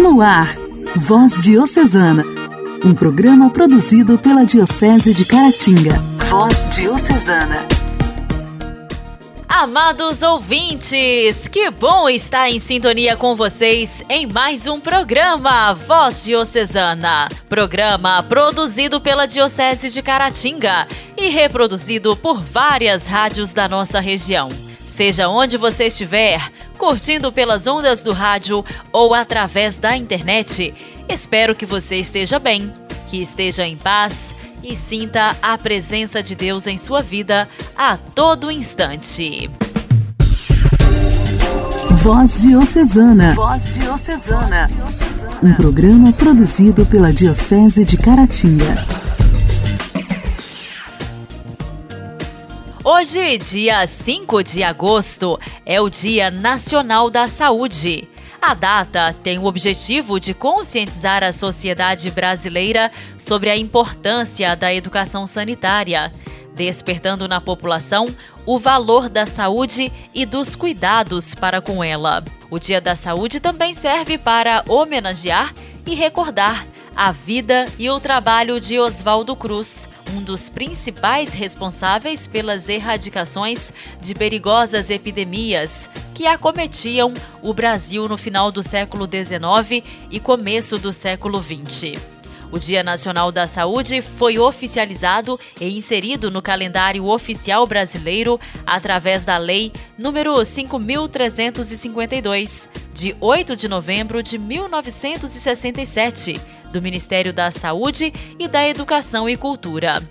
No ar, Voz Diocesana, um programa produzido pela Diocese de Caratinga. Voz Diocesana. Amados ouvintes, que bom estar em sintonia com vocês em mais um programa Voz Diocesana. Programa produzido pela Diocese de Caratinga e reproduzido por várias rádios da nossa região. Seja onde você estiver, curtindo pelas ondas do rádio ou através da internet, espero que você esteja bem, que esteja em paz e sinta a presença de Deus em sua vida a todo instante. Voz Diocesana. Voz Diocesana. Um programa produzido pela Diocese de Caratinga. Hoje, dia 5 de agosto, é o Dia Nacional da Saúde. A data tem o objetivo de conscientizar a sociedade brasileira sobre a importância da educação sanitária, despertando na população o valor da saúde e dos cuidados para com ela. O Dia da Saúde também serve para homenagear e recordar a vida e o trabalho de Oswaldo Cruz, um dos principais responsáveis pelas erradicações de perigosas epidemias que acometiam o Brasil no final do século XIX e começo do século XX. O Dia Nacional da Saúde foi oficializado e inserido no calendário oficial brasileiro através da Lei número 5352, de 8 de novembro de 1967 do Ministério da Saúde e da Educação e Cultura.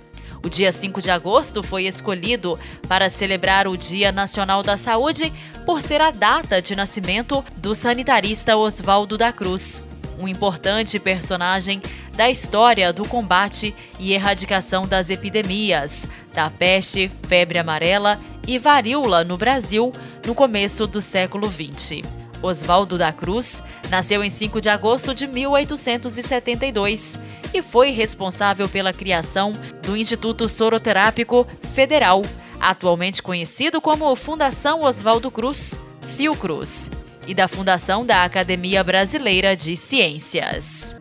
O dia 5 de agosto foi escolhido para celebrar o Dia Nacional da Saúde por ser a data de nascimento do sanitarista Oswaldo da Cruz, um importante personagem da história do combate e erradicação das epidemias da peste, febre amarela e varíola no Brasil no começo do século XX. Oswaldo da Cruz nasceu em 5 de agosto de 1872 e foi responsável pela criação do Instituto Soroterápico Federal, atualmente conhecido como Fundação Oswaldo Cruz, Fiocruz, e da Fundação da Academia Brasileira de Ciências.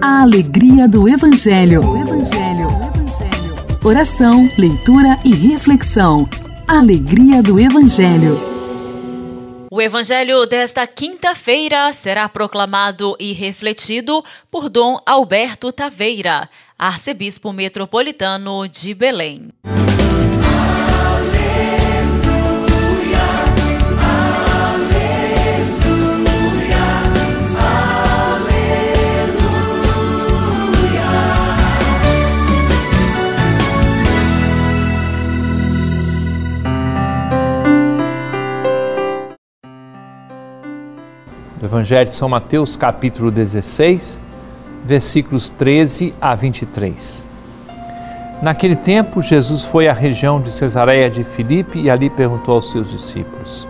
A alegria do Evangelho. O Evangelho. O Evangelho. Oração, leitura e reflexão. Alegria do Evangelho. O evangelho desta quinta-feira será proclamado e refletido por Dom Alberto Taveira, arcebispo metropolitano de Belém. Evangelho de São Mateus, capítulo 16, versículos 13 a 23. Naquele tempo, Jesus foi à região de Cesareia de Filipe e ali perguntou aos seus discípulos: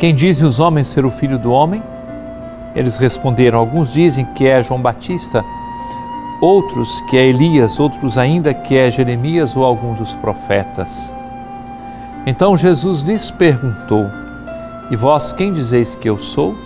Quem dizem os homens ser o filho do homem? Eles responderam: Alguns dizem que é João Batista, outros que é Elias, outros ainda que é Jeremias ou algum dos profetas. Então Jesus lhes perguntou: E vós quem dizeis que eu sou?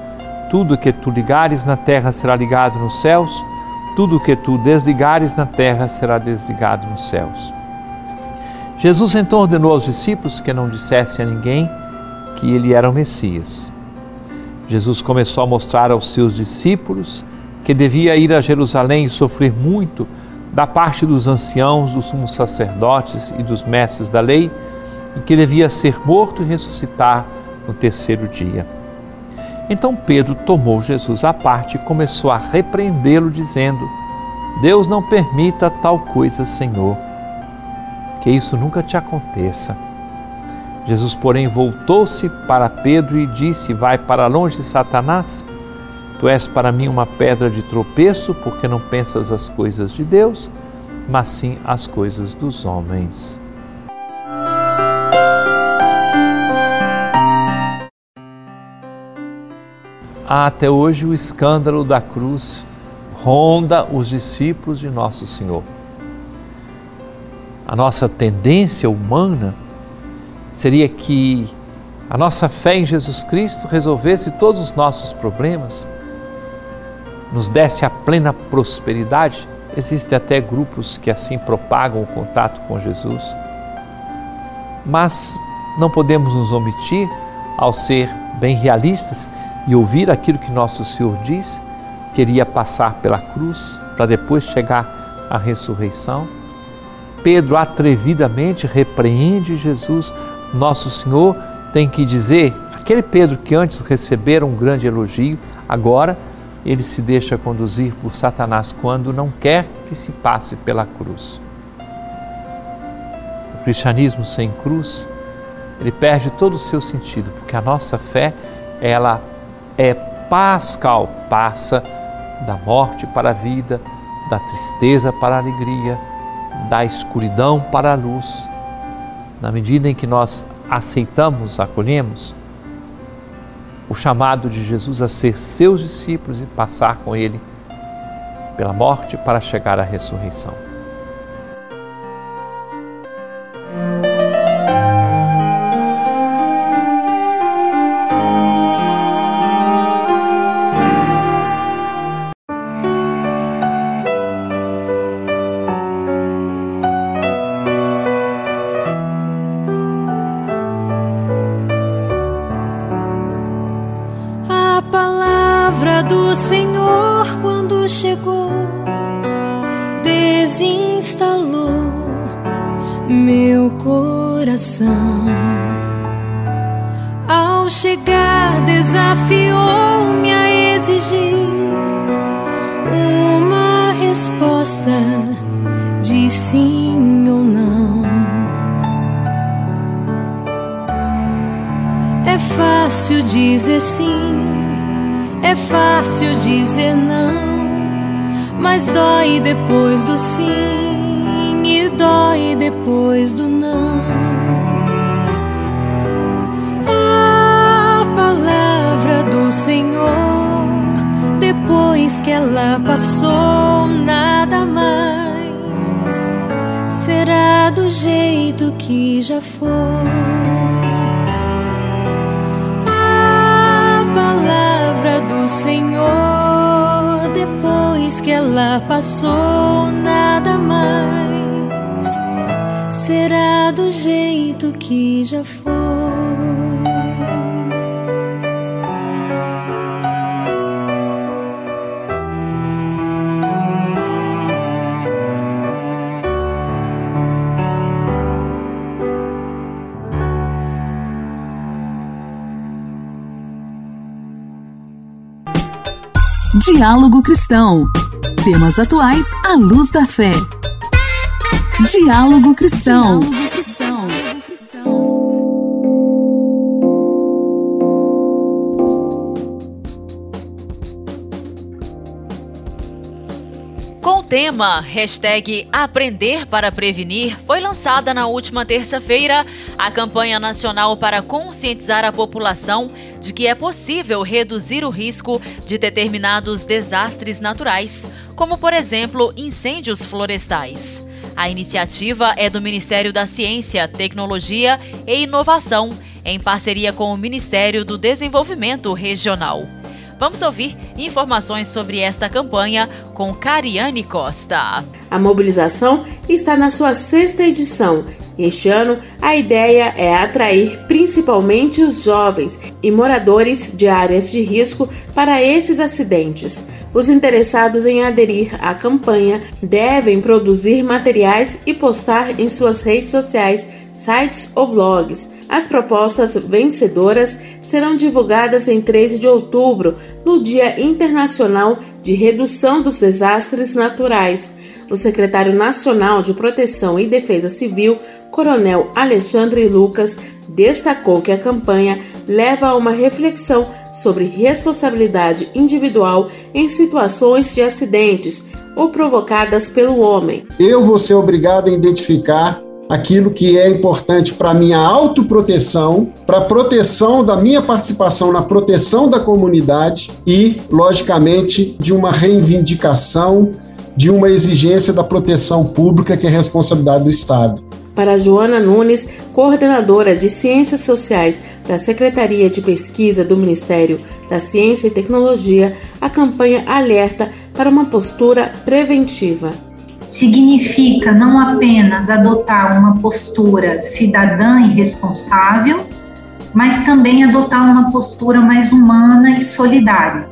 Tudo que tu ligares na terra será ligado nos céus, tudo que tu desligares na terra será desligado nos céus. Jesus então ordenou aos discípulos que não dissessem a ninguém que ele era o Messias. Jesus começou a mostrar aos seus discípulos que devia ir a Jerusalém e sofrer muito da parte dos anciãos, dos sumos sacerdotes e dos mestres da lei, e que devia ser morto e ressuscitar no terceiro dia. Então Pedro tomou Jesus à parte e começou a repreendê-lo, dizendo: Deus não permita tal coisa, Senhor, que isso nunca te aconteça. Jesus, porém, voltou-se para Pedro e disse: Vai para longe, Satanás, Tu és para mim uma pedra de tropeço, porque não pensas as coisas de Deus, mas sim as coisas dos homens. Até hoje o escândalo da cruz ronda os discípulos de Nosso Senhor. A nossa tendência humana seria que a nossa fé em Jesus Cristo resolvesse todos os nossos problemas, nos desse a plena prosperidade. Existem até grupos que assim propagam o contato com Jesus. Mas não podemos nos omitir ao ser bem realistas e ouvir aquilo que nosso Senhor diz, queria passar pela cruz para depois chegar à ressurreição. Pedro atrevidamente repreende Jesus, nosso Senhor tem que dizer, aquele Pedro que antes recebera um grande elogio, agora ele se deixa conduzir por Satanás quando não quer que se passe pela cruz. O cristianismo sem cruz, ele perde todo o seu sentido, porque a nossa fé, ela é pascal, passa da morte para a vida, da tristeza para a alegria, da escuridão para a luz. Na medida em que nós aceitamos, acolhemos o chamado de Jesus a ser seus discípulos e passar com Ele pela morte para chegar à ressurreição. Resposta de sim ou não. É fácil dizer sim é fácil dizer não, mas dói depois do sim e dói depois do não. A palavra do Senhor, depois que ela passou, nada mais será do jeito que já foi. do Senhor, depois que ela passou, nada mais será do jeito que já foi. Diálogo Cristão. Temas atuais à luz da fé. Diálogo Cristão. Diálogo Cristão. Com o tema hashtag Aprender para Prevenir, foi lançada na última terça-feira a campanha nacional para conscientizar a população de que é possível reduzir o risco de determinados desastres naturais, como, por exemplo, incêndios florestais. A iniciativa é do Ministério da Ciência, Tecnologia e Inovação, em parceria com o Ministério do Desenvolvimento Regional. Vamos ouvir informações sobre esta campanha com Cariane Costa. A mobilização está na sua sexta edição este ano, a ideia é atrair principalmente os jovens e moradores de áreas de risco para esses acidentes. Os interessados em aderir à campanha devem produzir materiais e postar em suas redes sociais, sites ou blogs. As propostas vencedoras serão divulgadas em 13 de outubro, no Dia Internacional de Redução dos Desastres Naturais. O secretário nacional de Proteção e Defesa Civil, Coronel Alexandre Lucas, destacou que a campanha leva a uma reflexão sobre responsabilidade individual em situações de acidentes ou provocadas pelo homem. Eu vou ser obrigado a identificar aquilo que é importante para minha autoproteção, para a proteção da minha participação na proteção da comunidade e, logicamente, de uma reivindicação de uma exigência da proteção pública que é responsabilidade do Estado. Para Joana Nunes, coordenadora de Ciências Sociais da Secretaria de Pesquisa do Ministério da Ciência e Tecnologia, a campanha alerta para uma postura preventiva. Significa não apenas adotar uma postura cidadã e responsável, mas também adotar uma postura mais humana e solidária.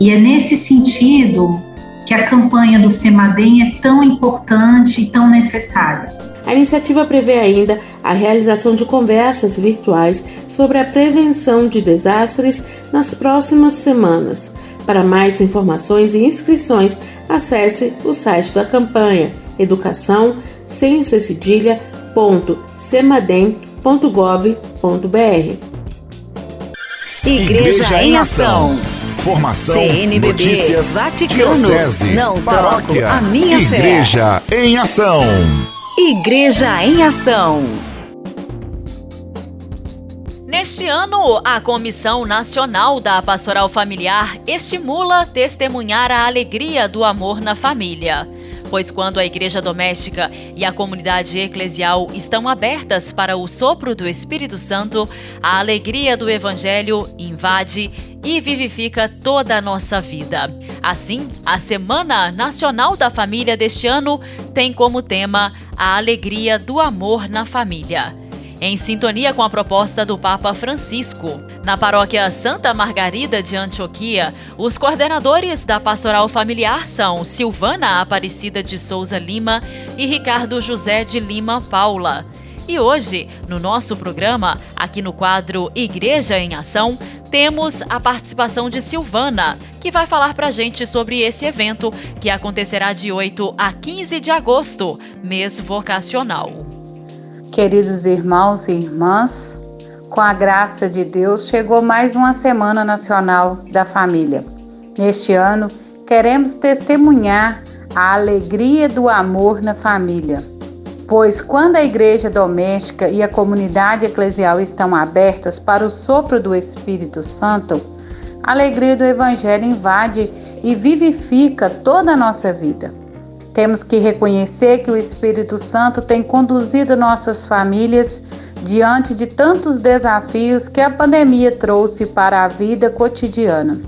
E é nesse sentido que a campanha do Semadem é tão importante e tão necessária. A iniciativa prevê ainda a realização de conversas virtuais sobre a prevenção de desastres nas próximas semanas. Para mais informações e inscrições, acesse o site da campanha educação sem Igreja em Ação. Formação, CNBB, notícias, Vaticano, diocese, não paróquia, troco a minha Igreja fé. em Ação. Igreja em Ação. Neste ano, a Comissão Nacional da Pastoral Familiar estimula testemunhar a alegria do amor na família. Pois quando a igreja doméstica e a comunidade eclesial estão abertas para o sopro do Espírito Santo, a alegria do Evangelho invade e vivifica toda a nossa vida. Assim, a Semana Nacional da Família deste ano tem como tema a alegria do amor na família em sintonia com a proposta do Papa Francisco. Na paróquia Santa Margarida de Antioquia, os coordenadores da pastoral familiar são Silvana Aparecida de Souza Lima e Ricardo José de Lima Paula. E hoje, no nosso programa, aqui no quadro Igreja em Ação, temos a participação de Silvana, que vai falar pra gente sobre esse evento que acontecerá de 8 a 15 de agosto, mês vocacional. Queridos irmãos e irmãs, com a graça de Deus, chegou mais uma Semana Nacional da Família. Neste ano, queremos testemunhar a alegria do amor na família. Pois quando a igreja doméstica e a comunidade eclesial estão abertas para o sopro do Espírito Santo, a alegria do Evangelho invade e vivifica toda a nossa vida. Temos que reconhecer que o Espírito Santo tem conduzido nossas famílias diante de tantos desafios que a pandemia trouxe para a vida cotidiana.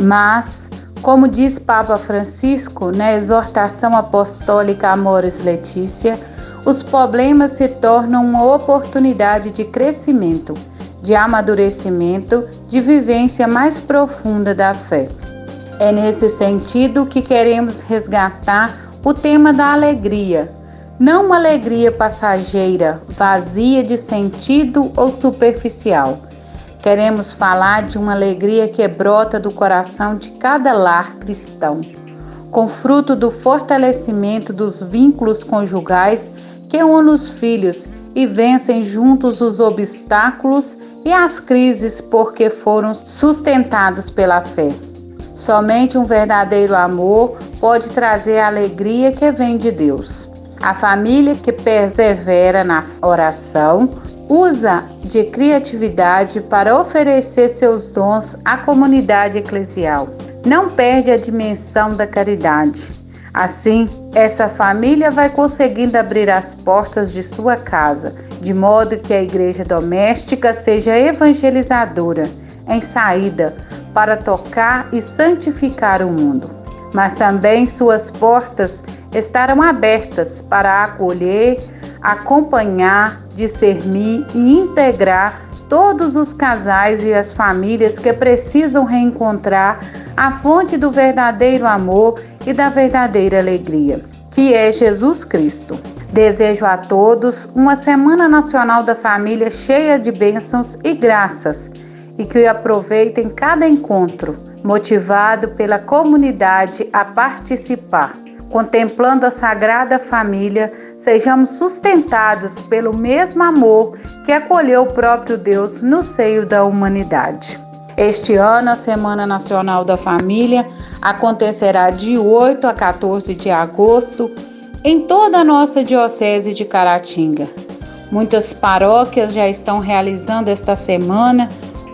Mas, como diz Papa Francisco na exortação apostólica Amores Letícia, os problemas se tornam uma oportunidade de crescimento, de amadurecimento, de vivência mais profunda da fé. É nesse sentido que queremos resgatar o tema da alegria, não uma alegria passageira, vazia de sentido ou superficial. Queremos falar de uma alegria que brota do coração de cada lar cristão, com fruto do fortalecimento dos vínculos conjugais que unem os filhos e vencem juntos os obstáculos e as crises porque foram sustentados pela fé. Somente um verdadeiro amor pode trazer a alegria que vem de Deus. A família que persevera na oração usa de criatividade para oferecer seus dons à comunidade eclesial. Não perde a dimensão da caridade. Assim, essa família vai conseguindo abrir as portas de sua casa, de modo que a igreja doméstica seja evangelizadora em saída para tocar e santificar o mundo. Mas também suas portas estarão abertas para acolher, acompanhar, discernir e integrar todos os casais e as famílias que precisam reencontrar a fonte do verdadeiro amor e da verdadeira alegria, que é Jesus Cristo. Desejo a todos uma Semana Nacional da Família cheia de bênçãos e graças e que aproveitem cada encontro, motivado pela comunidade a participar. Contemplando a Sagrada Família, sejamos sustentados pelo mesmo amor que acolheu o próprio Deus no seio da humanidade. Este ano, a Semana Nacional da Família acontecerá de 8 a 14 de agosto em toda a nossa Diocese de Caratinga. Muitas paróquias já estão realizando esta semana,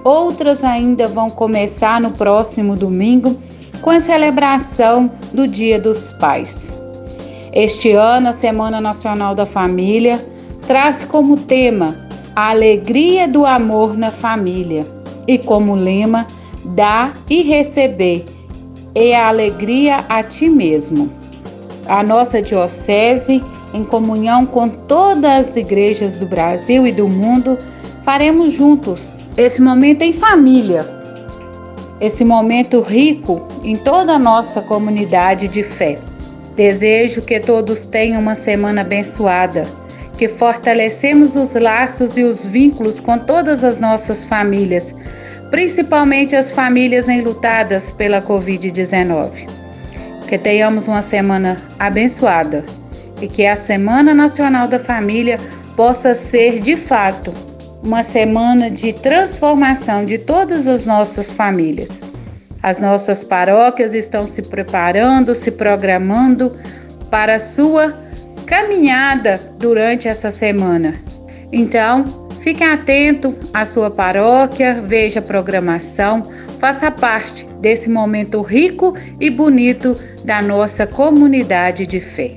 outras ainda vão começar no próximo domingo com a celebração do Dia dos Pais. Este ano, a Semana Nacional da Família traz como tema a alegria do amor na família e como lema dar e receber e a alegria a ti mesmo. A nossa diocese, em comunhão com todas as igrejas do Brasil e do mundo, faremos juntos esse momento em família, esse momento rico em toda a nossa comunidade de fé. Desejo que todos tenham uma semana abençoada, que fortalecemos os laços e os vínculos com todas as nossas famílias, principalmente as famílias enlutadas pela Covid-19. Que tenhamos uma semana abençoada e que a Semana Nacional da Família possa ser de fato uma semana de transformação de todas as nossas famílias. As nossas paróquias estão se preparando, se programando para a sua caminhada durante essa semana. Então, fique atento à sua paróquia, veja a programação, faça parte desse momento rico e bonito da nossa comunidade de fé.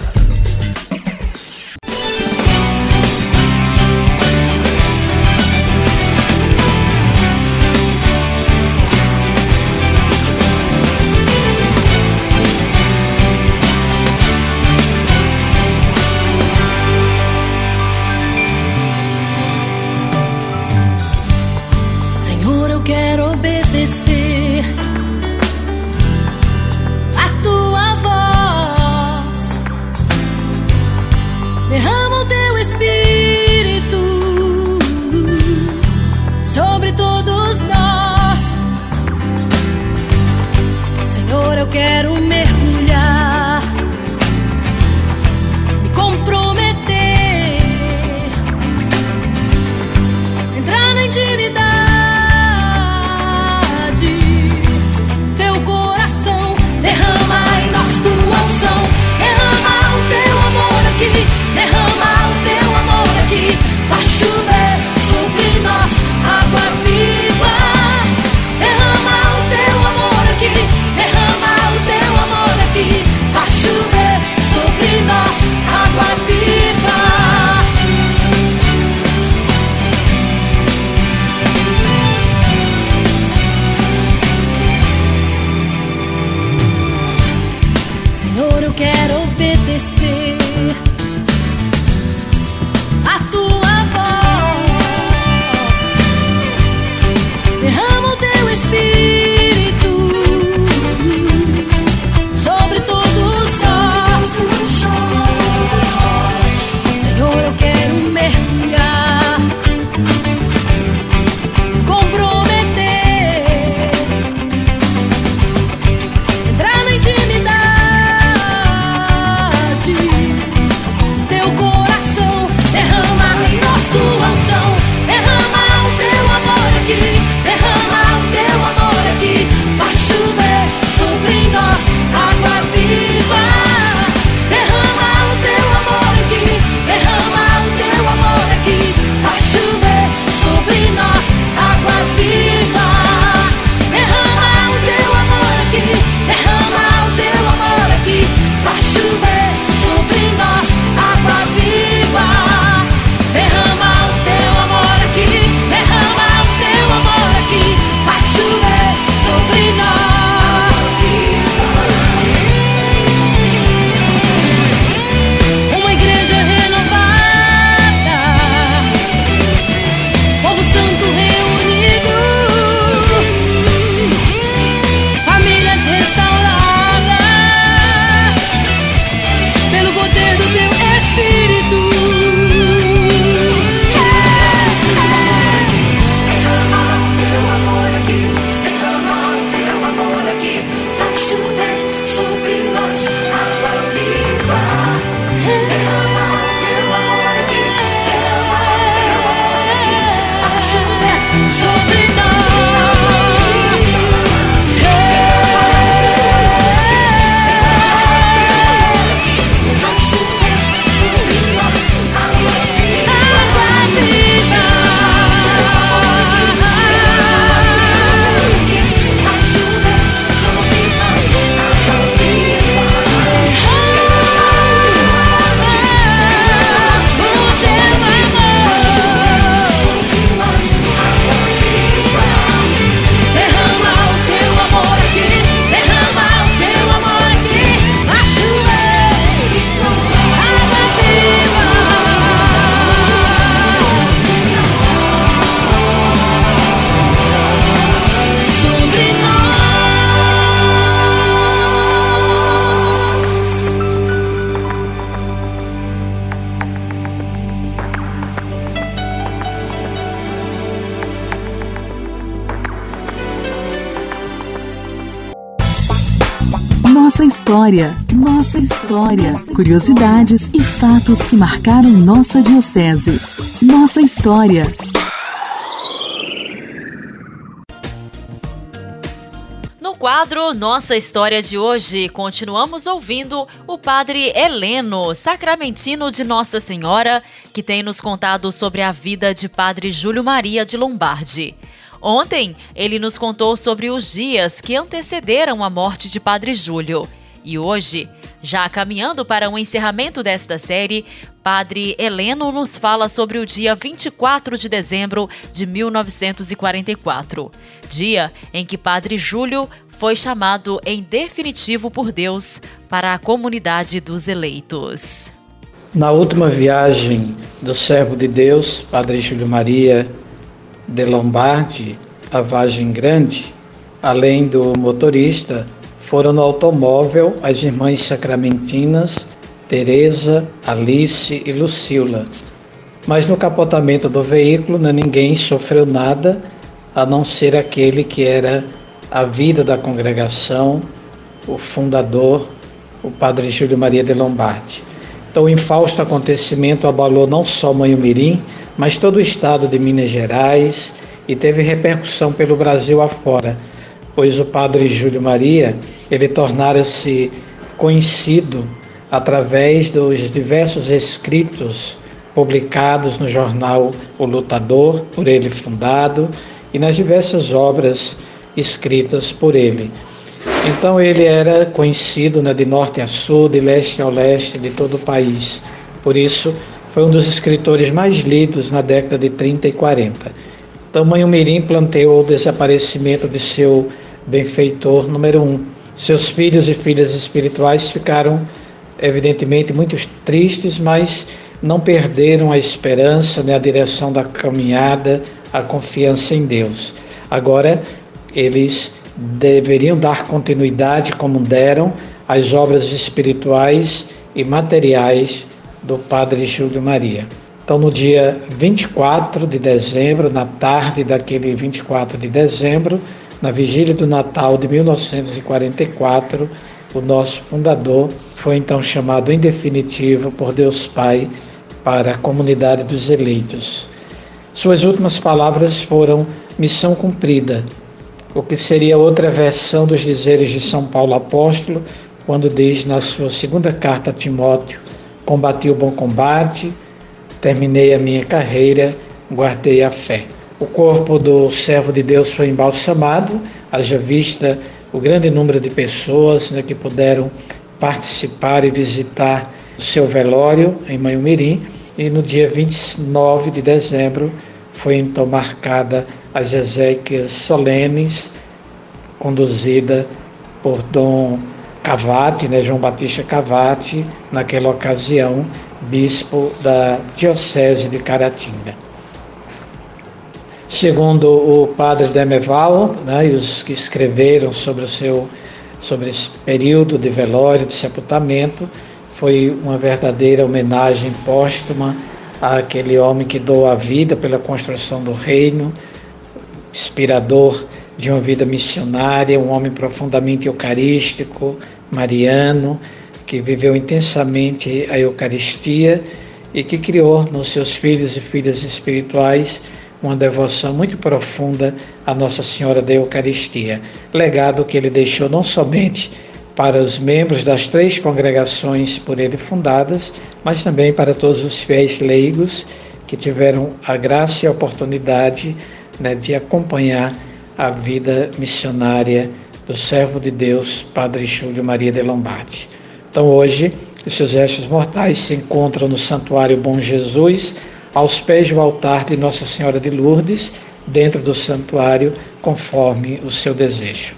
Nossa história, nossa história. Curiosidades e fatos que marcaram nossa Diocese. Nossa história. No quadro Nossa História de hoje, continuamos ouvindo o Padre Heleno, sacramentino de Nossa Senhora, que tem nos contado sobre a vida de Padre Júlio Maria de Lombardi. Ontem, ele nos contou sobre os dias que antecederam a morte de Padre Júlio. E hoje, já caminhando para o encerramento desta série, Padre Heleno nos fala sobre o dia 24 de dezembro de 1944, dia em que Padre Júlio foi chamado em definitivo por Deus para a comunidade dos eleitos. Na última viagem do servo de Deus, Padre Júlio Maria de Lombardi, a Vagem Grande, além do motorista, foram no automóvel as irmãs sacramentinas Teresa, Alice e Lucila. Mas no capotamento do veículo ninguém sofreu nada, a não ser aquele que era a vida da congregação, o fundador, o padre Júlio Maria de Lombardi. Então, o infausto acontecimento abalou não só Manhumirim, mas todo o estado de Minas Gerais e teve repercussão pelo Brasil afora, pois o padre Júlio Maria, ele tornara-se conhecido através dos diversos escritos publicados no jornal O Lutador, por ele fundado, e nas diversas obras escritas por ele. Então ele era conhecido né, de norte a sul, de leste ao leste, de todo o país. Por isso, foi um dos escritores mais lidos na década de 30 e 40. Tamanho Mirim planteou o desaparecimento de seu benfeitor número um. Seus filhos e filhas espirituais ficaram, evidentemente, muito tristes, mas não perderam a esperança, né, a direção da caminhada, a confiança em Deus. Agora, eles deveriam dar continuidade, como deram, às obras espirituais e materiais do Padre Júlio Maria. Então, no dia 24 de dezembro, na tarde daquele 24 de dezembro, na vigília do Natal de 1944, o nosso fundador foi então chamado em definitivo por Deus Pai para a comunidade dos eleitos. Suas últimas palavras foram missão cumprida, o que seria outra versão dos dizeres de São Paulo apóstolo, quando diz na sua segunda carta a Timóteo: Combati o bom combate, terminei a minha carreira, guardei a fé. O corpo do servo de Deus foi embalsamado, haja vista o grande número de pessoas né, que puderam participar e visitar o seu velório em Manhumirim. E no dia 29 de dezembro foi então marcada as exéquias solenes, conduzida por Dom Cavati, né, João Batista Cavati, naquela ocasião, bispo da Diocese de Caratinga. Segundo o padre Demeval, né, e os que escreveram sobre o seu sobre esse período de velório, de sepultamento, foi uma verdadeira homenagem póstuma àquele homem que doou a vida pela construção do reino, inspirador de uma vida missionária, um homem profundamente eucarístico, mariano, que viveu intensamente a Eucaristia e que criou nos seus filhos e filhas espirituais uma devoção muito profunda à Nossa Senhora da Eucaristia. Legado que ele deixou não somente para os membros das três congregações por ele fundadas, mas também para todos os fiéis leigos que tiveram a graça e a oportunidade né, de acompanhar a vida missionária do servo de Deus, Padre Júlio Maria de Lombardi. Então hoje, os seus restos mortais se encontram no Santuário Bom Jesus, aos pés do altar de Nossa Senhora de Lourdes, dentro do santuário, conforme o seu desejo.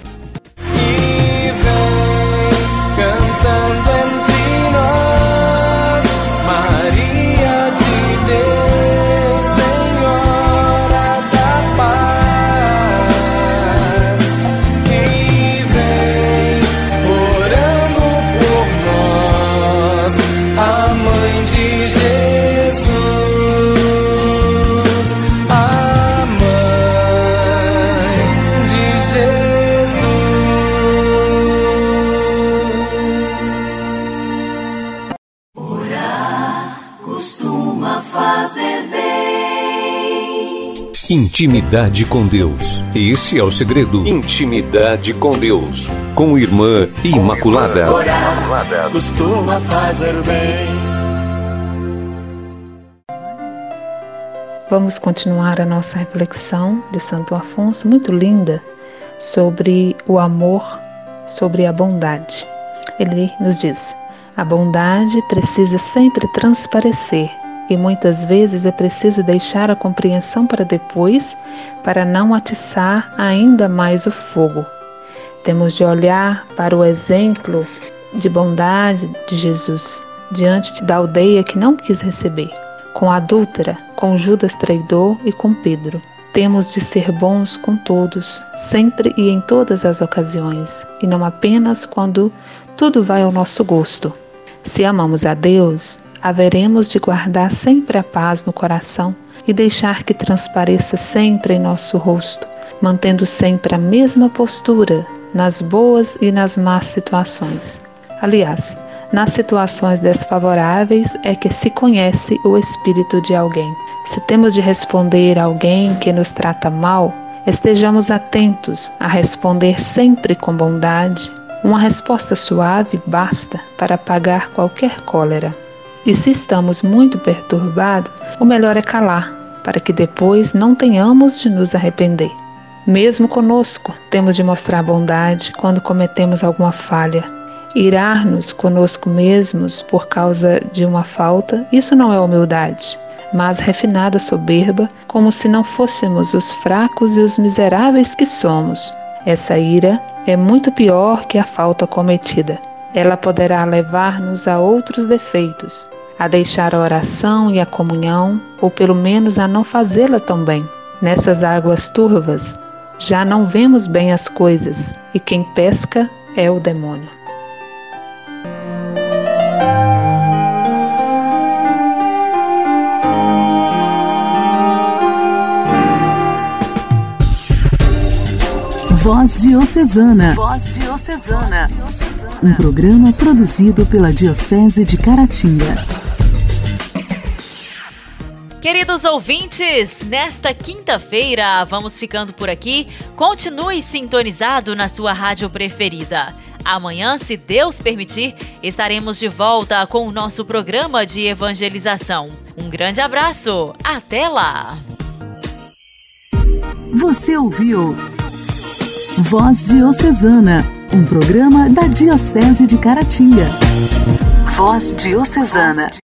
Intimidade com Deus. Esse é o segredo. Intimidade com Deus. Com Irmã Imaculada. Orar costuma fazer bem. Vamos continuar a nossa reflexão de Santo Afonso, muito linda, sobre o amor, sobre a bondade. Ele nos diz: a bondade precisa sempre transparecer e muitas vezes é preciso deixar a compreensão para depois, para não atiçar ainda mais o fogo. Temos de olhar para o exemplo de bondade de Jesus diante da aldeia que não quis receber, com a adúltera, com Judas traidor e com Pedro. Temos de ser bons com todos, sempre e em todas as ocasiões, e não apenas quando tudo vai ao nosso gosto. Se amamos a Deus, haveremos de guardar sempre a paz no coração e deixar que transpareça sempre em nosso rosto, mantendo sempre a mesma postura nas boas e nas más situações. Aliás, nas situações desfavoráveis é que se conhece o espírito de alguém. Se temos de responder a alguém que nos trata mal, estejamos atentos a responder sempre com bondade, uma resposta suave basta para apagar qualquer cólera. E se estamos muito perturbados, o melhor é calar, para que depois não tenhamos de nos arrepender. Mesmo conosco, temos de mostrar bondade quando cometemos alguma falha. Irar-nos conosco mesmos por causa de uma falta, isso não é humildade, mas refinada soberba, como se não fôssemos os fracos e os miseráveis que somos. Essa ira é muito pior que a falta cometida. Ela poderá levar-nos a outros defeitos, a deixar a oração e a comunhão, ou pelo menos a não fazê-la tão bem. Nessas águas turvas, já não vemos bem as coisas, e quem pesca é o demônio. Voz Diocesana. Voz Diocesana. Um programa produzido pela Diocese de Caratinga. Queridos ouvintes, nesta quinta-feira vamos ficando por aqui. Continue sintonizado na sua rádio preferida. Amanhã, se Deus permitir, estaremos de volta com o nosso programa de evangelização. Um grande abraço, até lá! Você ouviu Voz Diocesana, um programa da Diocese de Caratinga. Voz Diocesana.